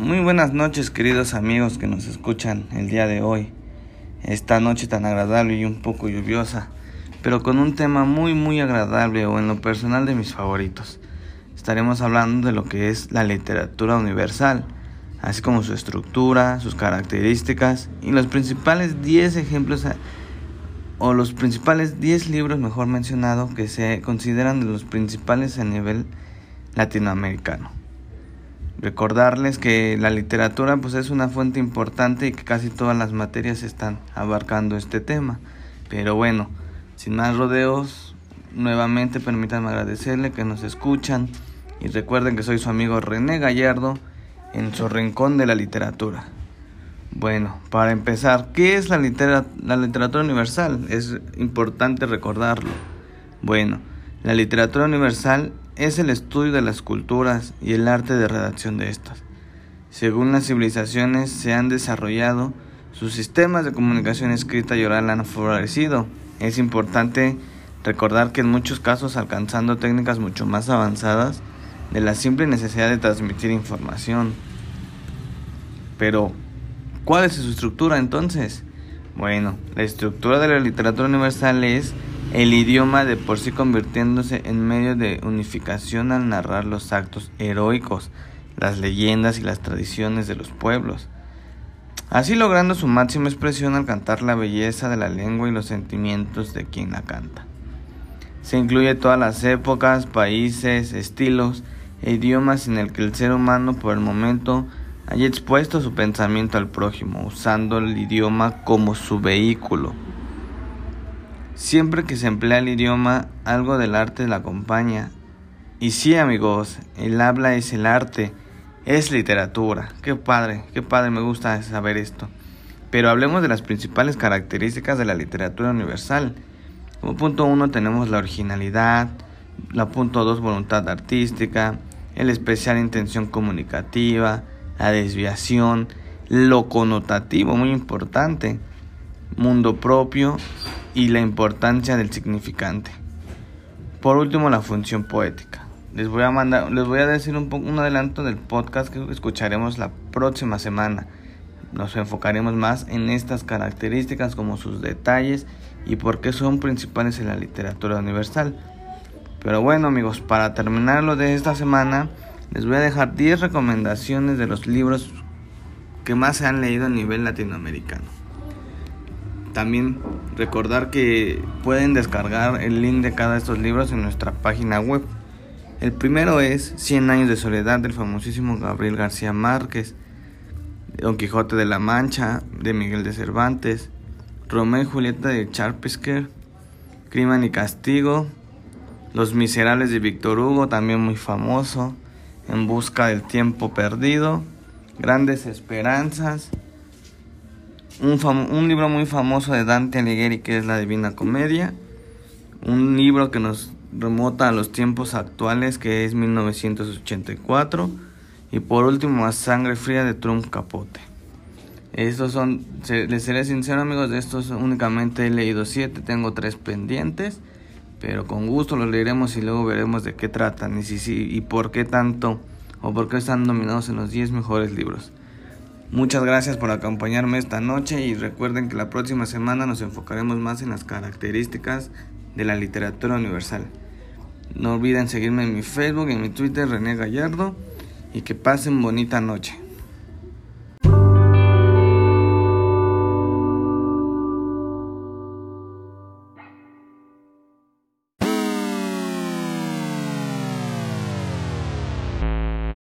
Muy buenas noches queridos amigos que nos escuchan el día de hoy. Esta noche tan agradable y un poco lluviosa, pero con un tema muy muy agradable o en lo personal de mis favoritos. Estaremos hablando de lo que es la literatura universal, así como su estructura, sus características y los principales 10 ejemplos o los principales 10 libros mejor mencionados que se consideran de los principales a nivel latinoamericano. Recordarles que la literatura pues es una fuente importante y que casi todas las materias están abarcando este tema. Pero bueno, sin más rodeos, nuevamente permítanme agradecerle que nos escuchan y recuerden que soy su amigo René Gallardo en su rincón de la literatura. Bueno, para empezar, ¿qué es la, la literatura universal? Es importante recordarlo. Bueno, la literatura universal es el estudio de las culturas y el arte de redacción de estas. Según las civilizaciones se han desarrollado, sus sistemas de comunicación escrita y oral han favorecido. Es importante recordar que en muchos casos alcanzando técnicas mucho más avanzadas de la simple necesidad de transmitir información. Pero, ¿cuál es su estructura entonces? Bueno, la estructura de la literatura universal es el idioma de por sí convirtiéndose en medio de unificación al narrar los actos heroicos, las leyendas y las tradiciones de los pueblos, así logrando su máxima expresión al cantar la belleza de la lengua y los sentimientos de quien la canta. Se incluye todas las épocas, países, estilos e idiomas en el que el ser humano por el momento haya expuesto su pensamiento al prójimo, usando el idioma como su vehículo Siempre que se emplea el idioma, algo del arte la acompaña. Y sí, amigos, el habla es el arte, es literatura. Qué padre, qué padre, me gusta saber esto. Pero hablemos de las principales características de la literatura universal. Como punto uno tenemos la originalidad, la punto dos voluntad artística, el especial intención comunicativa, la desviación, lo connotativo, muy importante, mundo propio y la importancia del significante. Por último, la función poética. Les voy a mandar, les voy a decir un, un adelanto del podcast que escucharemos la próxima semana. Nos enfocaremos más en estas características como sus detalles y por qué son principales en la literatura universal. Pero bueno amigos, para terminar lo de esta semana, les voy a dejar 10 recomendaciones de los libros que más se han leído a nivel latinoamericano. También recordar que pueden descargar el link de cada de estos libros en nuestra página web. El primero es Cien años de soledad del famosísimo Gabriel García Márquez, Don Quijote de la Mancha de Miguel de Cervantes, Romeo y Julieta de Charpisker, Crimen y Castigo, Los Miserables de Víctor Hugo, también muy famoso, En Busca del Tiempo Perdido, Grandes Esperanzas, un, libro muy famoso de Dante Alighieri que es la Divina Comedia, un libro que nos remota a los tiempos actuales que es 1984 y por último a Sangre Fría de Trump Capote. Estos son, les seré sincero amigos, de estos únicamente he leído siete, tengo tres pendientes, pero con gusto los leeremos y luego veremos de qué tratan y, si, y por qué tanto o por qué están nominados en los 10 mejores libros. Muchas gracias por acompañarme esta noche y recuerden que la próxima semana nos enfocaremos más en las características de la literatura universal. No olviden seguirme en mi Facebook y en mi Twitter René Gallardo y que pasen bonita noche.